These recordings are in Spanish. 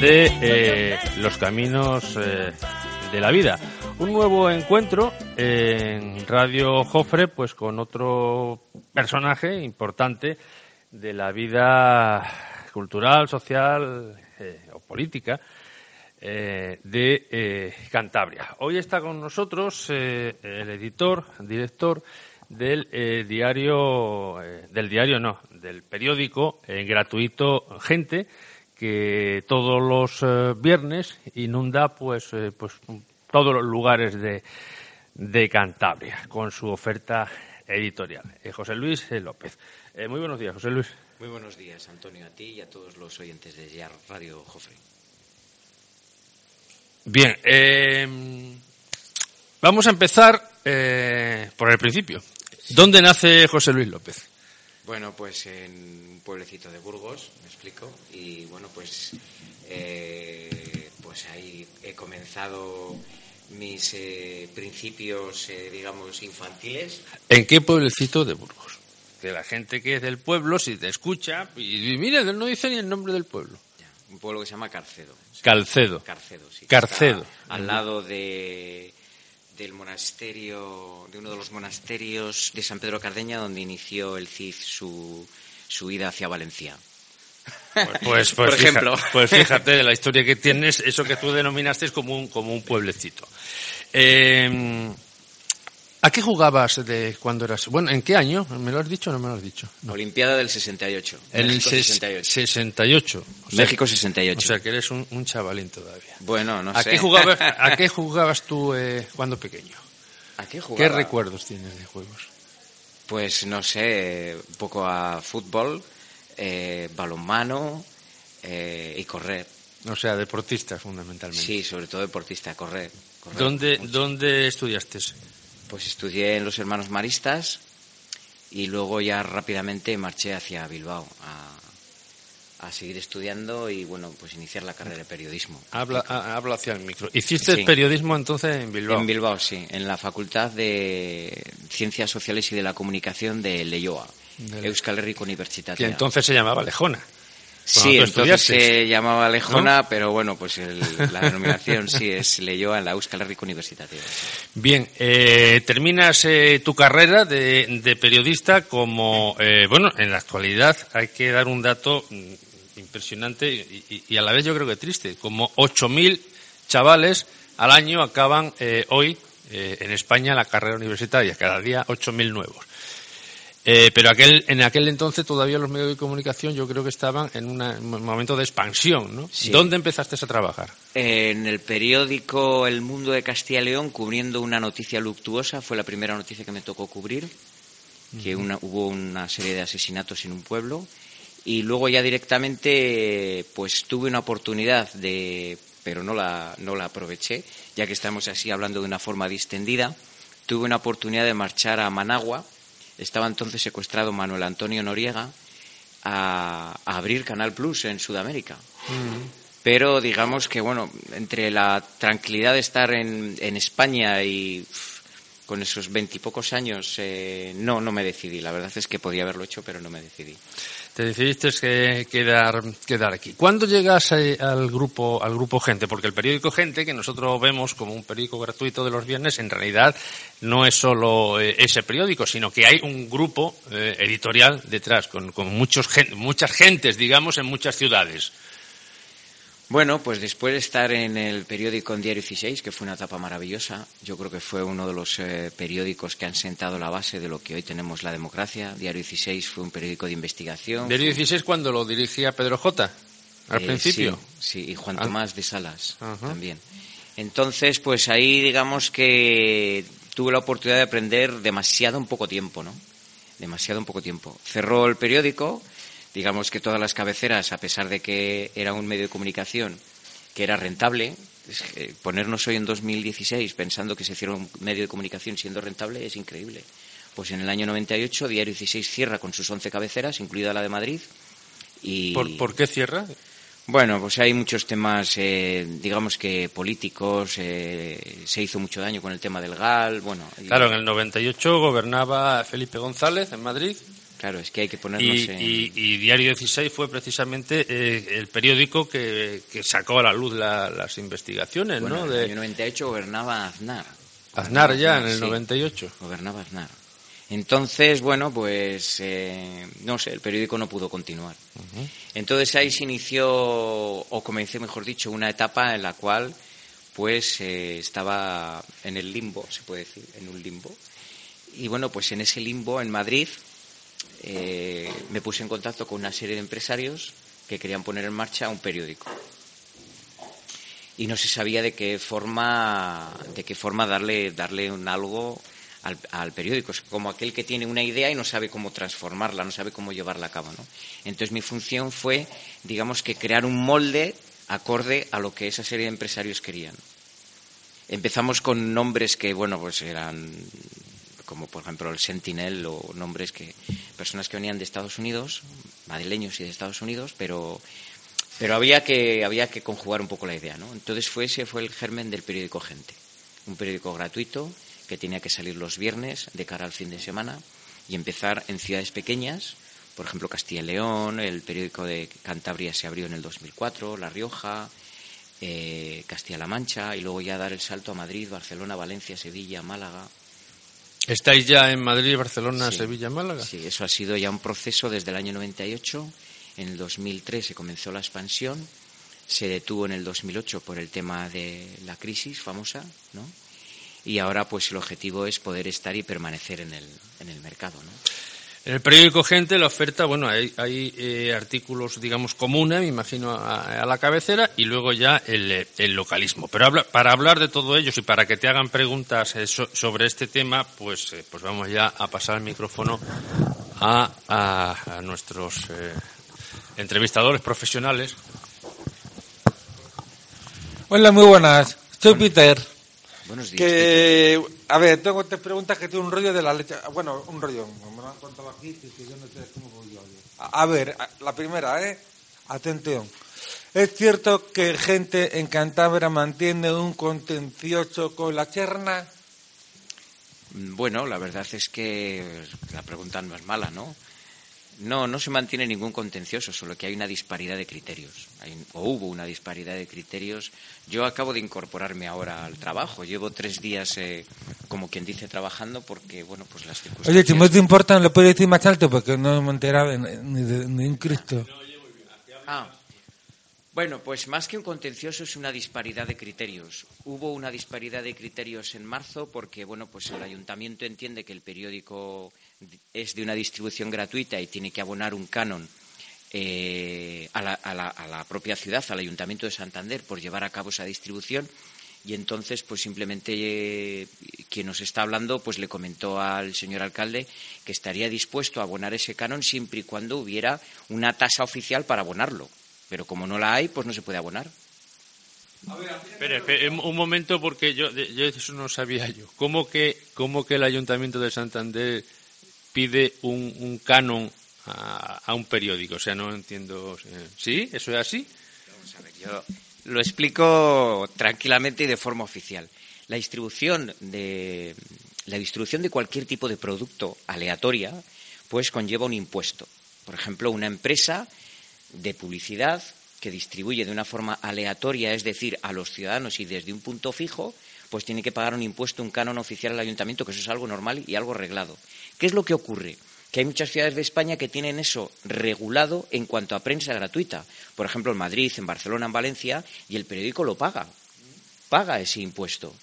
de eh, Los Caminos eh, de la Vida. Un nuevo encuentro en Radio Jofre, pues con otro personaje importante de la vida cultural, social eh, o política de Cantabria. Hoy está con nosotros el editor, director del diario, del diario no, del periódico gratuito Gente, que todos los eh, viernes inunda pues, eh, pues todos los lugares de, de Cantabria con su oferta editorial. Eh, José Luis López. muy buenos días, José Luis. Muy buenos días, Antonio, a ti y a todos los oyentes de Radio Jofre. Bien, vamos a empezar por el principio. ¿Dónde nace José Luis López? Bueno, pues en un pueblecito de Burgos, me explico, y bueno, pues, eh, pues ahí he comenzado mis eh, principios, eh, digamos, infantiles. ¿En qué pueblecito de Burgos? Que la gente que es del pueblo, si te escucha, y, mira, no dice ni el nombre del pueblo. un pueblo que se llama Carcedo. Calcedo. Carcedo, sí. Carcedo. Al lado de del monasterio, de uno de los monasterios de San Pedro Cardeña, donde inició el CID su, su ida hacia Valencia. Pues, pues, pues, Por ejemplo. pues fíjate de la historia que tienes, eso que tú denominaste como un, como un pueblecito. Eh, ¿A qué jugabas de cuando eras? Bueno, ¿en qué año? ¿Me lo has dicho o no me lo has dicho? Olimpiada del 68. En el 68. 68. México 68. O sea, que eres un, chavalín todavía. Bueno, no ¿A sé. Qué jugabas, ¿A qué jugabas tú eh, cuando pequeño? ¿A qué jugabas? ¿Qué recuerdos tienes de juegos? Pues no sé, un poco a fútbol, eh, balonmano eh, y correr. O sea, deportista fundamentalmente. Sí, sobre todo deportista, correr. ¿Dónde, ¿Dónde estudiaste? Pues estudié en los Hermanos Maristas y luego ya rápidamente marché hacia Bilbao a, seguir estudiando y bueno, pues iniciar la carrera de periodismo. Habla, habla hacia el micro. ¿Hiciste el periodismo entonces en Bilbao? En Bilbao, sí, en la Facultad de Ciencias Sociales y de la Comunicación de Leyoa, Euskal Herriko Universitatea. Que entonces se llamaba Lejona. Sí, entonces se llamaba Lejona, pero bueno, pues la denominación sí es Leyoa en la Euskal Herriko Universitatea. Bien, eh, terminas eh, tu carrera de, periodista como, eh, bueno, en la actualidad hay que dar un dato mm, impresionante y, a la vez yo creo que triste, como 8.000 chavales al año acaban hoy en España la carrera universitaria, cada día 8.000 nuevos. Eh, pero aquel, en aquel entonces todavía los medios de comunicación yo creo que estaban en un momento de expansión, ¿no? ¿Dónde empezaste a trabajar? En el periódico El Mundo de Castilla y León, cubriendo una noticia luctuosa, fue la primera noticia que me tocó cubrir, que hubo una serie de asesinatos en un pueblo, y luego ya directamente, pues tuve una oportunidad de, pero no la, no la aproveché, ya que estamos así hablando de una forma distendida, tuve una oportunidad de marchar a Managua, estaba entonces secuestrado Manuel Antonio Noriega a, abrir Canal Plus en Sudamérica. Mm. Pero digamos que, bueno, entre la tranquilidad de estar en, en España y con esos veintipocos años, eh, no, no me decidí. La verdad es que podía haberlo hecho, pero no me decidí te decidiste que quedar, quedar aquí. ¿Cuándo llegas eh, al grupo, al grupo Gente? Porque el periódico Gente, que nosotros vemos como un periódico gratuito de los viernes, en realidad no es solo eh, ese periódico, sino que hay un grupo eh, editorial detrás, con, con muchos, muchas gentes, digamos, en muchas ciudades. Bueno, pues después de estar en el periódico en Diario 16, que fue una etapa maravillosa, yo creo que fue uno de los eh, periódicos que han sentado la base de lo que hoy tenemos la democracia. Diario 16 fue un periódico de investigación. ¿Diario 16 cuando lo dirigía Pedro J? Al eh, principio. Sí, y Juan ah. Tomás de Salas también. Entonces, pues ahí digamos que tuve la oportunidad de aprender demasiado en poco tiempo, ¿no? Demasiado en poco tiempo. Cerró el periódico digamos que todas las cabeceras, a pesar de que era un medio de comunicación que era rentable, ponernos hoy en 2016 pensando que se cierra un medio de comunicación siendo rentable es increíble. Pues en el año 98 Diario 16 cierra con sus 11 cabeceras, incluida la de Madrid. Y... ¿Por, qué cierra? Bueno, pues hay muchos temas, eh, digamos que políticos, eh, se hizo mucho daño con el tema del GAL, bueno... Claro, en el 98 gobernaba Felipe González en Madrid Claro, es que hay que ponernos y, en... y, Diario 16 fue precisamente eh, el periódico que, que, sacó a la luz las investigaciones, bueno, ¿no? En el año 98 gobernaba Aznar. Aznar ya, en el 98. Gobernaba Aznar. Entonces, bueno, pues eh, no sé, el periódico no pudo continuar. Entonces ahí se inició, o comencé, mejor dicho, una etapa en la cual pues eh, estaba en el limbo, se puede decir, en un limbo. Y bueno, pues en ese limbo en Madrid eh, me puse en contacto con una serie de empresarios que querían poner en marcha un periódico. Y no se sabía de qué forma, de qué forma darle, darle un algo al, periódico. Es como aquel que tiene una idea y no sabe cómo transformarla, no sabe cómo llevarla a cabo. ¿no? Entonces mi función fue, digamos que crear un molde acorde a lo que esa serie de empresarios querían. Empezamos con nombres que, bueno, pues eran como por ejemplo el Sentinel o nombres que personas que venían de Estados Unidos, madrileños y de Estados Unidos, pero pero había que había que conjugar un poco la idea, ¿no? Entonces fue ese fue el germen del periódico Gente, un periódico gratuito que tenía que salir los viernes de cara al fin de semana y empezar en ciudades pequeñas, por ejemplo Castilla y León, el periódico de Cantabria se abrió en el 2004, La Rioja, eh, Castilla-La Mancha y luego ya dar el salto a Madrid, Barcelona, Valencia, Sevilla, Málaga. ¿Estáis ya en Madrid, Barcelona, Sevilla, Málaga? Sí, eso ha sido ya un proceso desde el año 98. En el 2003 se comenzó la expansión, se detuvo en el 2008 por el tema de la crisis famosa, ¿no? y ahora pues el objetivo es poder estar y permanecer en el, en el mercado. ¿no? En el periódico Gente la oferta, bueno, hay, hay eh, artículos, digamos, comunes, me imagino, a, la cabecera y luego ya el, el localismo. Pero para hablar de todo ello y para que te hagan preguntas eh, sobre este tema, pues, eh, pues vamos ya a pasar el micrófono a, a, a nuestros entrevistadores profesionales. Hola, muy buenas. Soy Peter. Buenos días. Que, a ver, tengo te preguntas que tiene un rollo de la leche. Bueno, un rollo. Me lo han contado aquí que, yo no sé cómo voy yo. A, a ver, la primera, ¿eh? Atención. ¿Es cierto que gente en Cantabria mantiene un contencioso con la cherna? Bueno, la verdad es que la pregunta no es mala, ¿no? No, no se mantiene ningún contencioso, solo que hay una disparidad de criterios, o hubo una disparidad de criterios. Yo acabo de incorporarme ahora al trabajo, llevo tres días, eh, como quien dice, trabajando porque, bueno, pues las circunstancias... Oye, si me te importa, lo puedo decir más alto porque no me enteraba ni de, ni un Cristo. Ah, bueno, pues más que un contencioso es una disparidad de criterios. Hubo una disparidad de criterios en marzo porque, bueno, pues el ayuntamiento entiende que el periódico es de una distribución gratuita y tiene que abonar un canon eh, a, la, propia ciudad, al Ayuntamiento de Santander, por llevar a cabo esa distribución. Y entonces, pues simplemente eh, quien nos está hablando, pues le comentó al señor alcalde que estaría dispuesto a abonar ese canon siempre y cuando hubiera una tasa oficial para abonarlo. Pero como no la hay, pues no se puede abonar. Espera, un momento porque yo, yo eso no sabía yo. ¿Cómo que, cómo que el Ayuntamiento de Santander pide un, canon a, un periódico. O sea, no entiendo. ¿Sí? ¿Eso es así? Vamos a ver, yo lo explico tranquilamente y de forma oficial. La distribución de, la distribución de cualquier tipo de producto aleatoria, pues conlleva un impuesto. Por ejemplo, una empresa de publicidad que distribuye de una forma aleatoria, es decir, a los ciudadanos y desde un punto fijo, pues tiene que pagar un impuesto, un canon oficial al ayuntamiento, que eso es algo normal y algo reglado. ¿Qué es lo que ocurre? Que hay muchas ciudades de España que tienen eso regulado en cuanto a prensa gratuita. Por ejemplo, en Madrid, en Barcelona, en Valencia, y el periódico lo paga. Paga ese impuesto,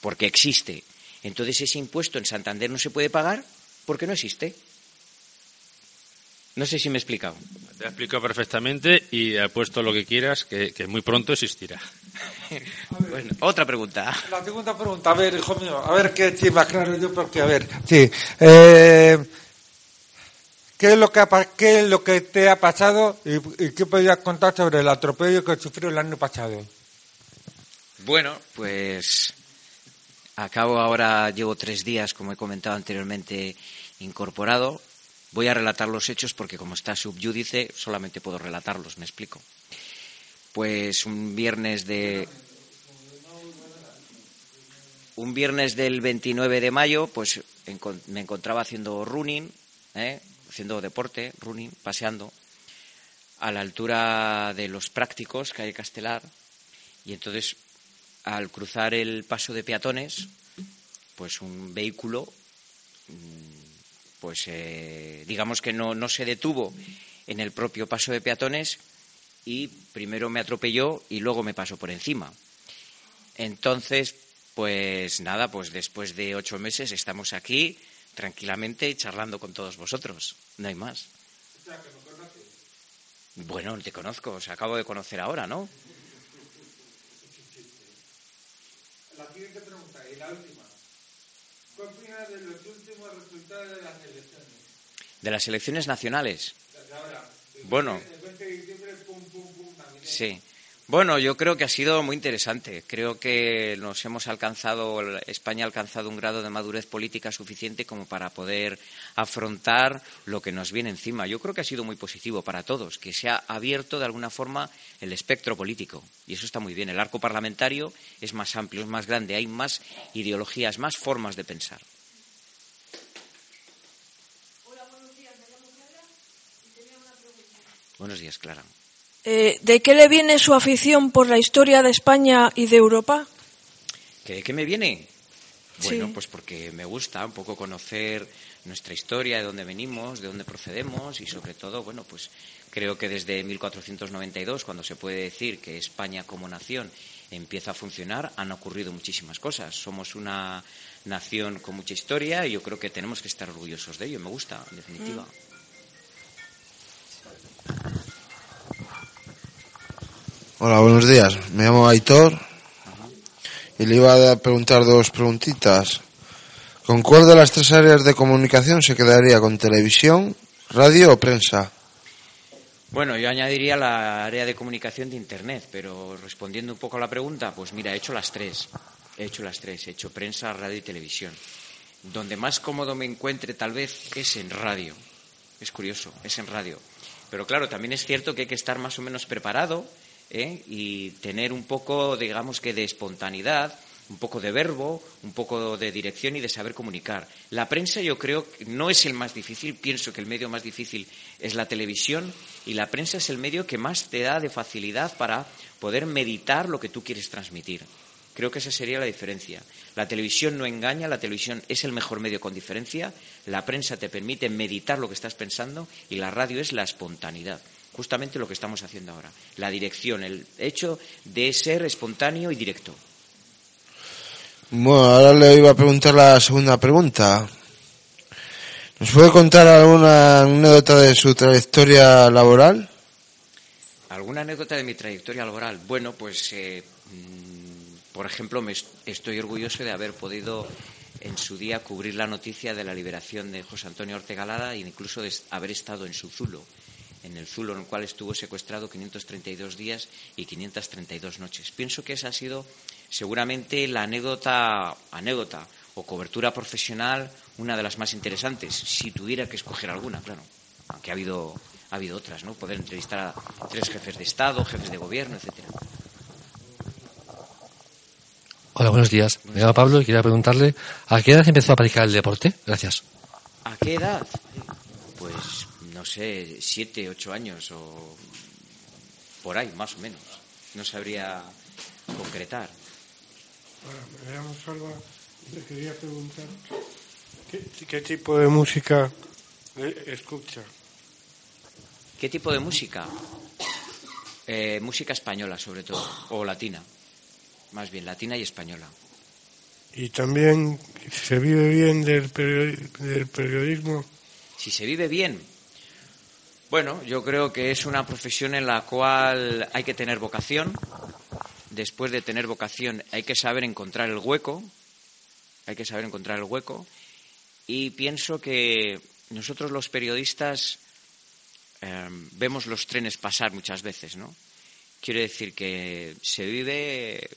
porque existe. Entonces ese impuesto en Santander no se puede pagar porque no existe. No sé si me he explicado. Te he explicado perfectamente y he puesto lo que quieras, que, muy pronto existirá. bueno, otra pregunta. La segunda pregunta, a ver, hijo mío, a ver qué más claro yo, porque, a ver, sí. Eh, ¿qué, es lo que ¿Qué es lo que te ha pasado y, y qué podrías contar sobre el atropello que sufrió el año pasado? Bueno, pues acabo ahora, llevo tres días, como he comentado anteriormente, incorporado Voy a relatar los hechos porque como está subyúdice solamente puedo relatarlos, me explico. Pues un viernes de un viernes del 29 de mayo, pues me encontraba haciendo running, ¿eh? haciendo deporte, running, paseando, a la altura de los prácticos, calle Castelar, y entonces al cruzar el paso de peatones, pues un vehículo, mm, pues eh, digamos que no, no se detuvo en el propio paso de peatones y primero me atropelló y luego me pasó por encima. Entonces, pues nada, pues después de ocho meses estamos aquí tranquilamente charlando con todos vosotros. No hay más. Bueno, te conozco, os acabo de conocer ahora, ¿no? La siguiente pregunta y la última. ¿Qué opinas de los últimos resultados de las elecciones? De las elecciones nacionales. Ahora. Bueno. El 20 de diciembre, pum, pum, pum, navidad. Sí. Bueno, yo creo que ha sido muy interesante. Creo que nos hemos alcanzado, España ha alcanzado un grado de madurez política suficiente como para poder afrontar lo que nos viene encima. Yo creo que ha sido muy positivo para todos, que se ha abierto de alguna forma el espectro político. Y eso está muy bien. El arco parlamentario es más amplio, es más grande, hay más ideologías, más formas de pensar. Buenos días, Clara. Eh, ¿De qué le viene su afición por la historia de España y de Europa? ¿Que ¿De qué me viene? Bueno, Sí. pues porque me gusta un poco conocer nuestra historia, de dónde venimos, de dónde procedemos y sobre todo, bueno, pues creo que desde 1492, cuando se puede decir que España como nación empieza a funcionar, han ocurrido muchísimas cosas. Somos una nación con mucha historia y yo creo que tenemos que estar orgullosos de ello. Me gusta, en definitiva. Hola, buenos días. Me llamo Aitor y le iba a preguntar dos preguntitas. ¿Con cuál de las tres áreas de comunicación se quedaría? ¿Con televisión, radio o prensa? Bueno, yo añadiría la área de comunicación de Internet, pero respondiendo un poco a la pregunta, pues mira, he hecho las tres. He hecho las tres. He hecho prensa, radio y televisión. Donde más cómodo me encuentre tal vez es en radio. Es curioso, es en radio. Pero claro, también es cierto que hay que estar más o menos preparado ¿eh? y tener un poco, digamos que, de espontaneidad, un poco de verbo, un poco de dirección y de saber comunicar. La prensa yo creo no es el más difícil, pienso que el medio más difícil es la televisión y la prensa es el medio que más te da de facilidad para poder meditar lo que tú quieres transmitir. Creo que esa sería la diferencia. La televisión no engaña, la televisión es el mejor medio con diferencia, la prensa te permite meditar lo que estás pensando y la radio es la espontaneidad. Justamente lo que estamos haciendo ahora. La dirección, el hecho de ser espontáneo y directo. Bueno, ahora le iba a preguntar la segunda pregunta. ¿Nos puede contar alguna anécdota de su trayectoria laboral? ¿Alguna anécdota de mi trayectoria laboral? Bueno, pues, eh, mm, por ejemplo, me est- estoy orgulloso de haber podido en su día cubrir la noticia de la liberación de José Antonio Ortega Lara e incluso de haber estado en su Zulo, en el Zulo en el cual estuvo secuestrado 532 días y 532 noches. Pienso que esa ha sido seguramente la anécdota, anécdota o cobertura profesional una de las más interesantes, si tuviera que escoger alguna, claro. Aunque ha habido, ha habido otras, ¿no? Poder entrevistar a tres jefes de Estado, jefes de gobierno, etcétera. Hola, buenos días. Me llamo Pablo y quería preguntarle ¿a qué edad empezó a practicar el deporte? Gracias. ¿A qué edad? No sé, siete, ocho años o por ahí, más o menos. No sabría concretar. Me Salva. Te quería preguntar ¿qué, qué tipo de música eh, escucha. ¿Qué tipo de música? Eh, música española, sobre todo, o latina. Más bien, latina y española. Y también se vive bien del, periodi- del periodismo. Si se vive bien, bueno, yo creo que es una profesión en la cual hay que tener vocación. Después de tener vocación, hay que saber encontrar el hueco. Hay que saber encontrar el hueco. Y pienso que nosotros los periodistas eh, vemos los trenes pasar muchas veces, ¿no? Quiero decir que se vive,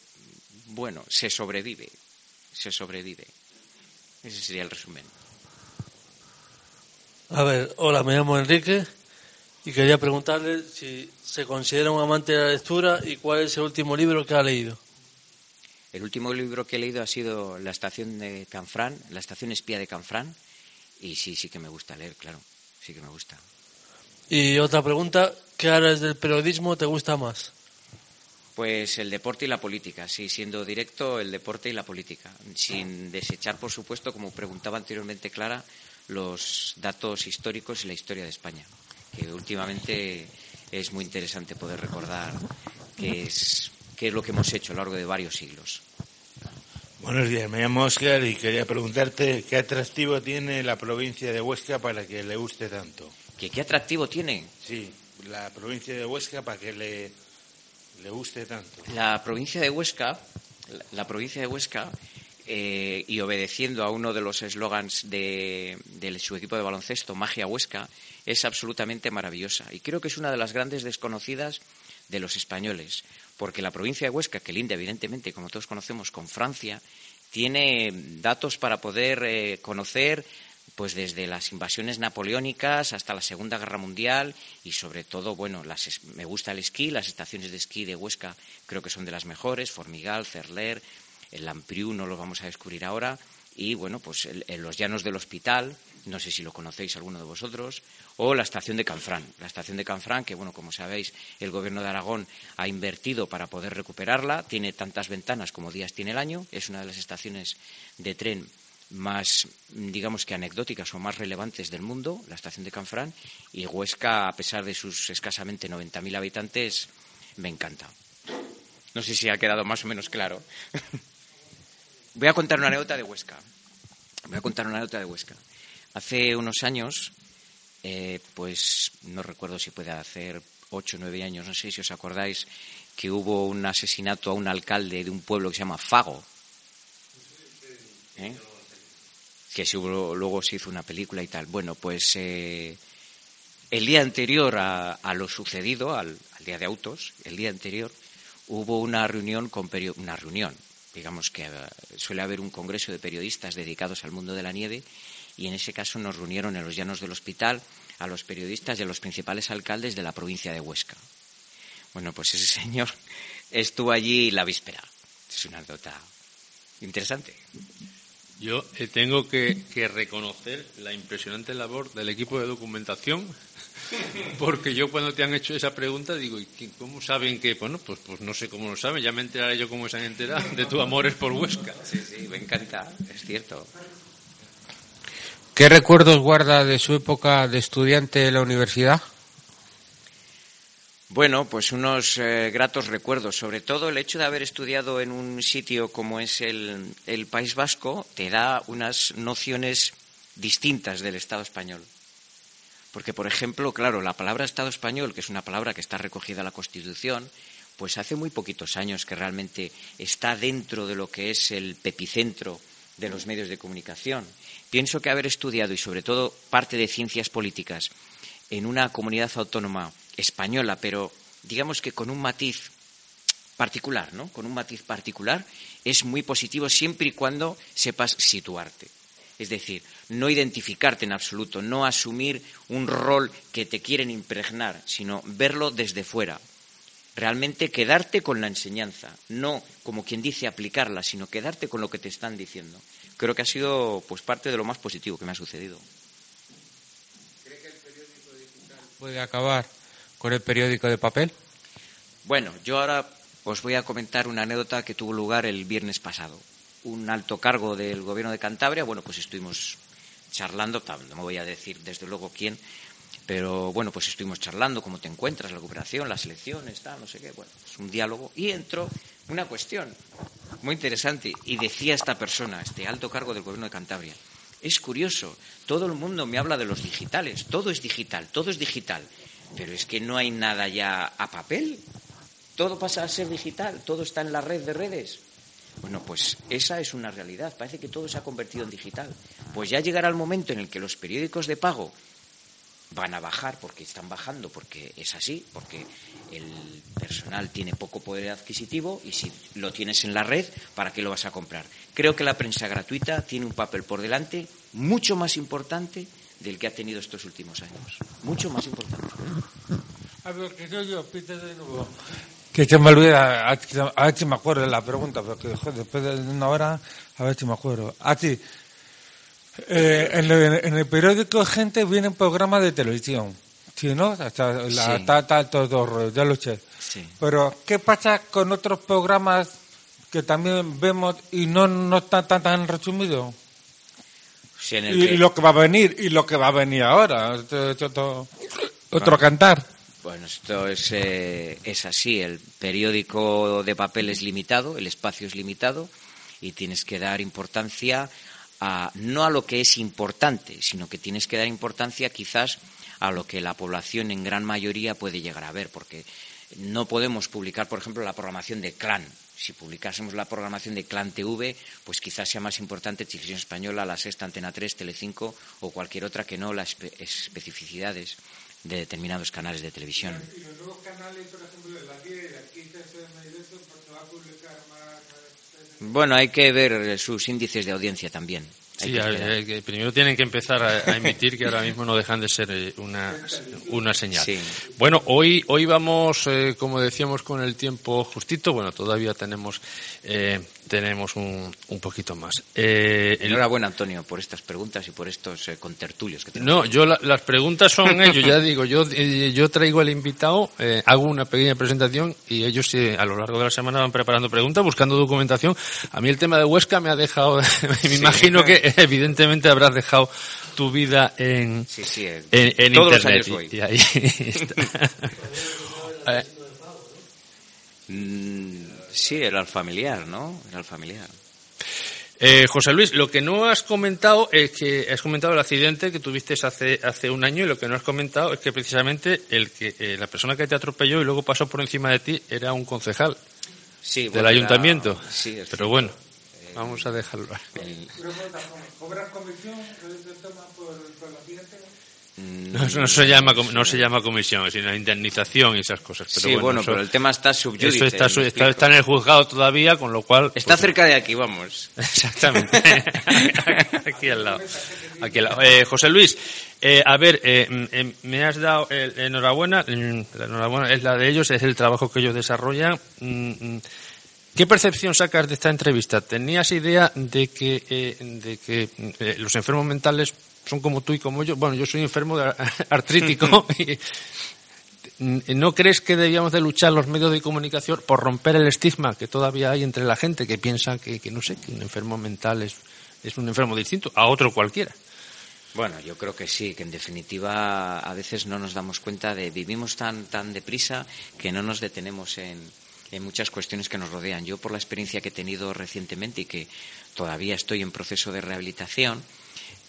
bueno, se sobrevive, se sobrevive. Ese sería el resumen. A ver, hola, me llamo Enrique y quería preguntarle si se considera un amante de la lectura y cuál es el último libro que ha leído. El último libro que he leído ha sido La estación de Canfrán, La estación espía de Canfrán, y sí, sí que me gusta leer, claro. sí que me gusta. Y otra pregunta, ¿qué áreas del periodismo te gusta más? Pues el deporte y la política, sí, siendo directo el deporte y la política, sin desechar, por supuesto, como preguntaba anteriormente Clara, los datos históricos y la historia de España, que últimamente es muy interesante poder recordar qué es, qué es lo que hemos hecho a lo largo de varios siglos. Buenos días, me llamo Oscar y quería preguntarte qué atractivo tiene la provincia de Huesca para que le guste tanto. ¿Qué, qué atractivo tiene? Sí, la provincia de Huesca para que le, le guste tanto. La provincia de Huesca, la, la provincia de Huesca, eh, y obedeciendo a uno de los eslogans de, de su equipo de baloncesto, Magia Huesca, es absolutamente maravillosa. Y creo que es una de las grandes desconocidas de los españoles, porque la provincia de Huesca, que linda evidentemente, como todos conocemos, con Francia, tiene datos para poder eh, conocer pues desde las invasiones napoleónicas hasta la Segunda Guerra Mundial y sobre todo, bueno, las, me gusta el esquí, las estaciones de esquí de Huesca creo que son de las mejores, Formigal, Cerler, el Lampriu no lo vamos a descubrir ahora y bueno, pues en los llanos del hospital, no sé si lo conocéis alguno de vosotros, o la estación de Canfrán. La estación de Canfrán, que bueno, como sabéis, el gobierno de Aragón ha invertido para poder recuperarla, tiene tantas ventanas como días tiene el año, es una de las estaciones de tren más, digamos que anecdóticas o más relevantes del mundo, la estación de Canfrán, y Huesca, a pesar de sus escasamente 90.000 habitantes, me encanta. No sé si ha quedado más o menos claro. Voy a contar una anécdota de Huesca. Voy a contar una anécdota de Huesca. Hace unos años, eh, pues no recuerdo si puede hacer ocho o nueve años, no sé si os acordáis, que hubo un asesinato a un alcalde de un pueblo que se llama Fago. ¿Eh? Que luego se hizo una película y tal. Bueno, pues eh, el día anterior a, lo sucedido, al, al día de autos, el día anterior, hubo una reunión con una reunión, digamos que eh, suele haber un congreso de periodistas dedicados al mundo de la nieve y en ese caso nos reunieron en los llanos del hospital a los periodistas y a los principales alcaldes de la provincia de Huesca. Bueno, pues ese señor estuvo allí la víspera. Es una anécdota interesante. Yo eh, tengo que, que reconocer la impresionante labor del equipo de documentación, porque yo cuando te han hecho esa pregunta digo, ¿y qué- cómo saben que? Bueno, pues, pues no sé cómo lo saben, ya me enteraré yo cómo se han enterado de tu amor es por Huesca. Sí, sí, me encanta, es cierto. ¿Qué recuerdos guarda de su época de estudiante en la universidad? Bueno, pues unos eh, gratos recuerdos. Sobre todo el hecho de haber estudiado en un sitio como es el, el País Vasco te da unas nociones distintas del Estado español. Porque, por ejemplo, claro, la palabra Estado español, que es una palabra que está recogida en la Constitución, pues hace muy poquitos años que realmente está dentro de lo que es el pepicentro de los medios de comunicación. Pienso que haber estudiado y sobre todo parte de ciencias políticas en una comunidad autónoma española, pero digamos que con un matiz particular, ¿no? Con un matiz particular es muy positivo siempre y cuando sepas situarte. Es decir, no identificarte en absoluto, no asumir un rol que te quieren impregnar, sino verlo desde fuera. Realmente quedarte con la enseñanza, no como quien dice aplicarla, sino quedarte con lo que te están diciendo. Creo que ha sido pues parte de lo más positivo que me ha sucedido. ¿Puede acabar con el periódico de papel? Bueno, yo ahora os voy a comentar una anécdota que tuvo lugar el viernes pasado. Un alto cargo del gobierno de Cantabria, bueno, pues estuvimos charlando, no me voy a decir desde luego quién, pero bueno, pues estuvimos charlando, cómo te encuentras, la cooperación, las elecciones, tal, no sé qué, bueno, es un diálogo. Y entró una cuestión muy interesante, y decía esta persona, este alto cargo del gobierno de Cantabria, es curioso, todo el mundo me habla de los digitales, todo es digital, todo es digital, pero es que no hay nada ya a papel, todo pasa a ser digital, todo está en la red de redes. Bueno, pues esa es una realidad, parece que todo se ha convertido en digital. Pues ya llegará el momento en el que los periódicos de pago van a bajar porque están bajando, porque es así, porque el personal tiene poco poder adquisitivo y si lo tienes en la red, ¿para qué lo vas a comprar? Creo que la prensa gratuita tiene un papel por delante mucho más importante del que ha tenido estos últimos años. Mucho más importante. A ver, que soy yo, pite de nuevo. Que se me olvida, a ver si- me acuerdo de la pregunta, porque después de una hora, a ver si me acuerdo. A ti, Eh, en, el, en el periódico Gente vienen programas de televisión. Sí, ¿no? Hasta la, Sí. ta- ta- todo, todo rollo, ya lo sé. Sí. Pero, ¿qué pasa con otros programas que también vemos y no, no están tan, tan resumidos? Sí, en el Y, que- lo que va a venir, y lo que va a venir ahora. Esto- otro cantar. Bueno, esto es, eh, es así. El periódico de papel es limitado, el espacio es limitado y tienes que dar importancia a, no a lo que es importante, sino que tienes que dar importancia quizás a lo que la población en gran mayoría puede llegar a ver, porque no podemos publicar, por ejemplo, la programación de Clan. Si publicásemos la programación de Clan TV, pues quizás sea más importante Televisión Española, La Sexta, Antena 3, Telecinco o cualquier otra que no las espe- especificidades de determinados canales de televisión. Y los nuevos canales, por ejemplo, de la 10, de aquí, TFM y eso, se va a publicar más. Bueno, hay que ver sus índices de audiencia también. Hay Sí, que eh, que primero tienen que empezar a, a emitir, que ahora mismo no dejan de ser eh, una, una señal. Sí. Bueno, hoy, hoy vamos, eh, como decíamos, con el tiempo justito. Bueno, todavía tenemos, eh, tenemos un, un poquito más. Eh, Enhorabuena, Antonio, por estas preguntas y por estos contertulios que tenemos. no, yo la- las preguntas son ellos, ya digo, yo, yo traigo al invitado, hago una pequeña presentación y ellos a lo largo de la semana van preparando preguntas, buscando documentación. A mí el tema de Huesca me ha dejado, me imagino que evidentemente habrás dejado tu vida en, Sí, sí, en, en todos los internet. años voy. Y, y ahí está. Eh, Mm, sí, era el familiar, ¿no? Era el familiar. Eh, José Luis, lo que no has comentado es que has comentado el accidente que tuviste hace, hace un año y lo que no has comentado es que precisamente el que, eh, la persona que te atropelló y luego pasó por encima de ti era un concejal Sí, del bueno, era- ayuntamiento. Sí, es Pero bueno, vamos a dejarlo. mm, No, no se llama no se llama comisión, sino indemnización y esas cosas. Pero sí, bueno, bueno, eso, pero el tema está subyúdice. eso está, está, está en el juzgado todavía, con lo cual. Está pues, cerca de aquí, vamos. Exactamente. Aquí al lado. Aquí al lado. Eh, José Luis, eh, a ver, eh, mm, eh, me has dado eh, enhorabuena. mm, La enhorabuena es la de ellos, es el trabajo que ellos desarrollan. Mm, mm, ¿Qué percepción sacas de esta entrevista? ¿Tenías idea de que, eh, de que eh, los enfermos mentales son como tú y como yo? Bueno, yo soy enfermo de artrítico. y, ¿No crees que debíamos de luchar los medios de comunicación por romper el estigma que todavía hay entre la gente que piensa que, que no sé, que un enfermo mental es, es un enfermo distinto a otro cualquiera? Bueno, yo creo que sí, que en definitiva a veces no nos damos cuenta de vivimos tan tan deprisa que no nos detenemos en, en muchas cuestiones que nos rodean. Yo por la experiencia que he tenido recientemente y que todavía estoy en proceso de rehabilitación,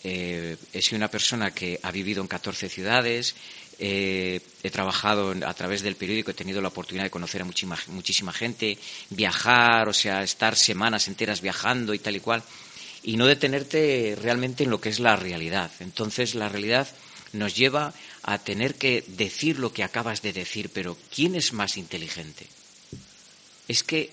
eh, he sido una persona que ha vivido en 14 ciudades, eh, he trabajado a través del periódico, he tenido la oportunidad de conocer a muchísima gente, viajar, o sea, estar semanas enteras viajando y tal y cual, y no detenerte realmente en lo que es la realidad. Entonces, la realidad nos lleva a tener que decir lo que acabas de decir, pero ¿quién es más inteligente? Es que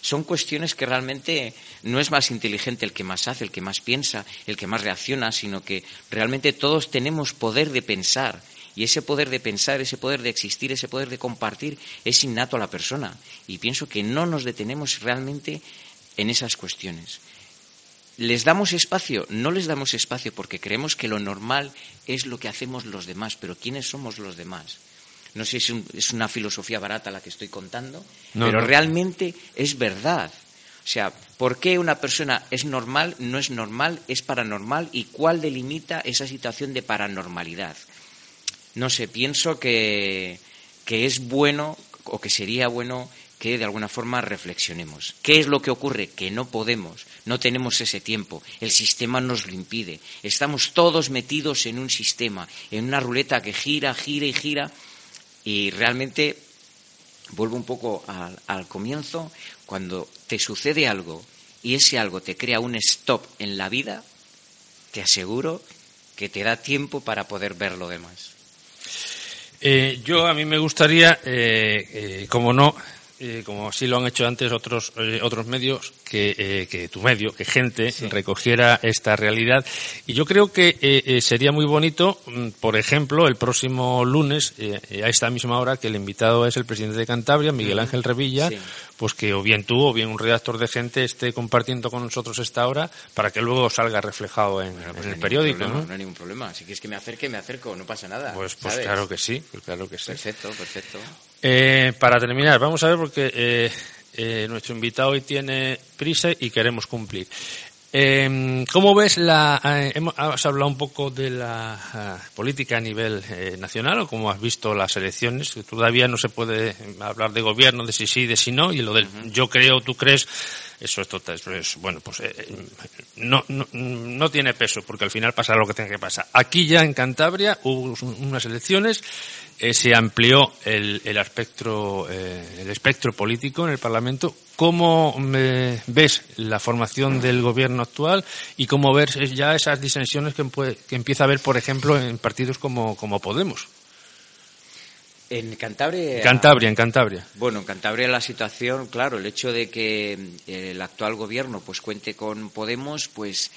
son cuestiones que realmente no es más inteligente el que más hace, el que más piensa, el que más reacciona, sino que realmente todos tenemos poder de pensar. Y ese poder de pensar, ese poder de existir, ese poder de compartir es innato a la persona. Y pienso que no nos detenemos realmente en esas cuestiones. ¿Les damos espacio? No les damos espacio porque creemos que lo normal es lo que hacemos los demás, pero ¿quiénes somos los demás? No sé si es, un- es una filosofía barata la que estoy contando, No, pero no. realmente es verdad. O sea, ¿por qué una persona es normal, no es normal, es paranormal y cuál delimita esa situación de paranormalidad? No sé, pienso que, que es bueno o que sería bueno que de alguna forma reflexionemos. ¿Qué es lo que ocurre? Que no podemos, no tenemos ese tiempo, el sistema nos lo impide. Estamos todos metidos en un sistema, en una ruleta que gira, gira y gira y realmente vuelvo un poco al, comienzo, cuando te sucede algo y ese algo te crea un stop en la vida, te aseguro que te da tiempo para poder ver lo demás. Eh, yo a mí me gustaría, eh, eh, como no, eh, como así lo han hecho antes otros eh, otros medios, que, eh, que tu medio, que gente recogiera esta realidad. Y yo creo que eh, eh, sería muy bonito, mm, por ejemplo, el próximo lunes, eh, eh, a esta misma hora, que el invitado es el presidente de Cantabria, Miguel Ángel Revilla, Sí. pues que o bien tú o bien un redactor de gente esté compartiendo con nosotros esta hora para que luego salga reflejado en, Pues no el periódico. problema, ¿no? no hay ningún problema. Si quieres que me acerque, me acerco, no pasa nada. Pues, pues ¿sabes? claro que sí, pues claro que sí. Perfecto, perfecto. Eh, para terminar, vamos a ver porque eh, eh, nuestro invitado hoy tiene prisa y queremos cumplir. Eh, ¿Cómo ves la... eh, hemos, has hablado un poco de la ah, política a nivel eh, nacional o cómo has visto las elecciones? Todavía no se puede hablar de gobierno, de si sí, de si no, y lo del yo creo, tú crees, eso es total, eso es, bueno, pues eh, no, no, no tiene peso porque al final pasará lo que tenga que pasar. Aquí ya en Cantabria hubo unas elecciones, eh, se amplió el, el espectro, eh, el espectro político en el Parlamento. ¿Cómo eh, ves la formación del gobierno actual y cómo ves ya esas disensiones que, que empieza a haber, por ejemplo, en partidos como, como Podemos? En Cantabria. En Cantabria, en Cantabria. Bueno, en Cantabria la situación, claro, el hecho de que eh, el actual gobierno pues cuente con Podemos, pues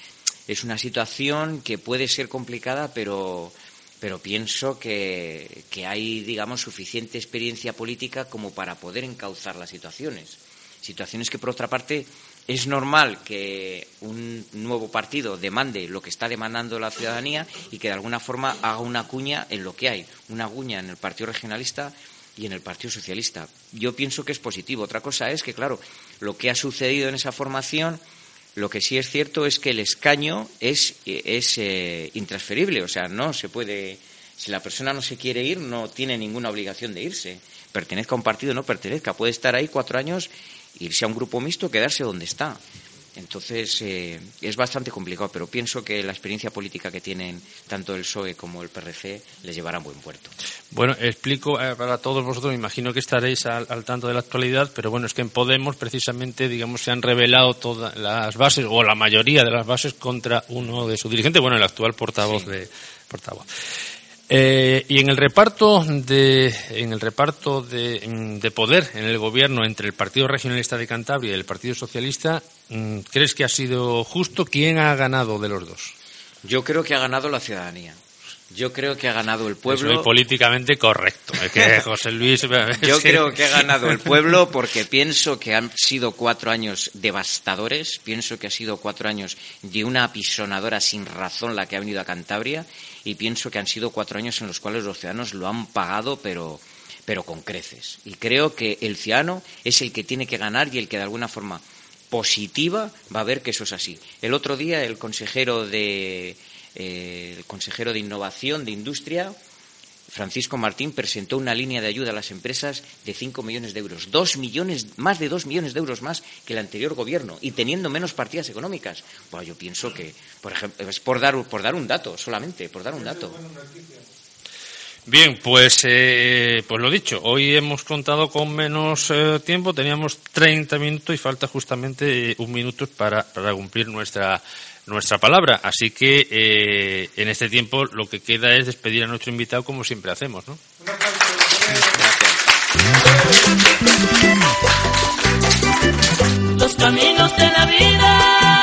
es una situación que puede ser complicada, pero pero pienso que, que hay, digamos, suficiente experiencia política como para poder encauzar las situaciones. Situaciones que, por otra parte, es normal que un nuevo partido demande lo que está demandando la ciudadanía y que de alguna forma haga una cuña en lo que hay, una cuña en el Partido Regionalista y en el Partido Socialista. Yo pienso que es positivo. Otra cosa es que, claro, lo que ha sucedido en esa formación, lo que sí es cierto es que el escaño es, es eh, intransferible, o sea, no se puede. Si la persona no se quiere ir, no tiene ninguna obligación de irse. Pertenezca a un partido o no pertenezca. Puede estar ahí cuatro años, irse a un grupo mixto, quedarse donde está. Entonces, eh, es bastante complicado, pero pienso que la experiencia política que tienen tanto el PSOE como el PRC les llevará a buen puerto. Bueno, explico eh, para todos vosotros, me imagino que estaréis al, al tanto de la actualidad, pero bueno, es que en Podemos precisamente, digamos, se han revelado todas las bases, o la mayoría de las bases, contra uno de sus dirigentes, bueno, el actual portavoz de portavoz. Eh, y en el reparto de en el reparto de, mm, de poder en el gobierno entre el Partido Regionalista de Cantabria y el Partido Socialista, mm, ¿crees que ha sido justo? ¿Quién ha ganado de los dos? Yo creo que ha ganado la ciudadanía. Yo creo que ha ganado el Es pueblo. muy políticamente correcto. Es que José Luis. Yo creo que ha ganado el pueblo porque pienso que han sido cuatro años devastadores, pienso que ha sido cuatro años de una apisonadora sin razón la que ha venido a Cantabria y pienso que han sido cuatro años en los cuales los ciudadanos lo han pagado pero pero con creces. Y creo que el ciudadano es el que tiene que ganar y el que de alguna forma positiva va a ver que eso es así. El otro día el consejero de eh, el consejero de innovación de industria Francisco Martín presentó una línea de ayuda a las empresas de 5 millones de euros. Dos millones, más de 2 millones de euros más que el anterior gobierno y teniendo menos partidas económicas. Bueno, yo pienso que, por ejemplo, es por dar, por dar un dato solamente, por dar un dato. Bien, pues, eh, pues lo dicho, hoy hemos contado con menos eh, tiempo, teníamos 30 minutos y falta justamente eh, un minuto para, para cumplir nuestra, nuestra palabra. Así que eh, en este tiempo lo que queda es despedir a nuestro invitado como siempre hacemos, ¿no? Los caminos de la vida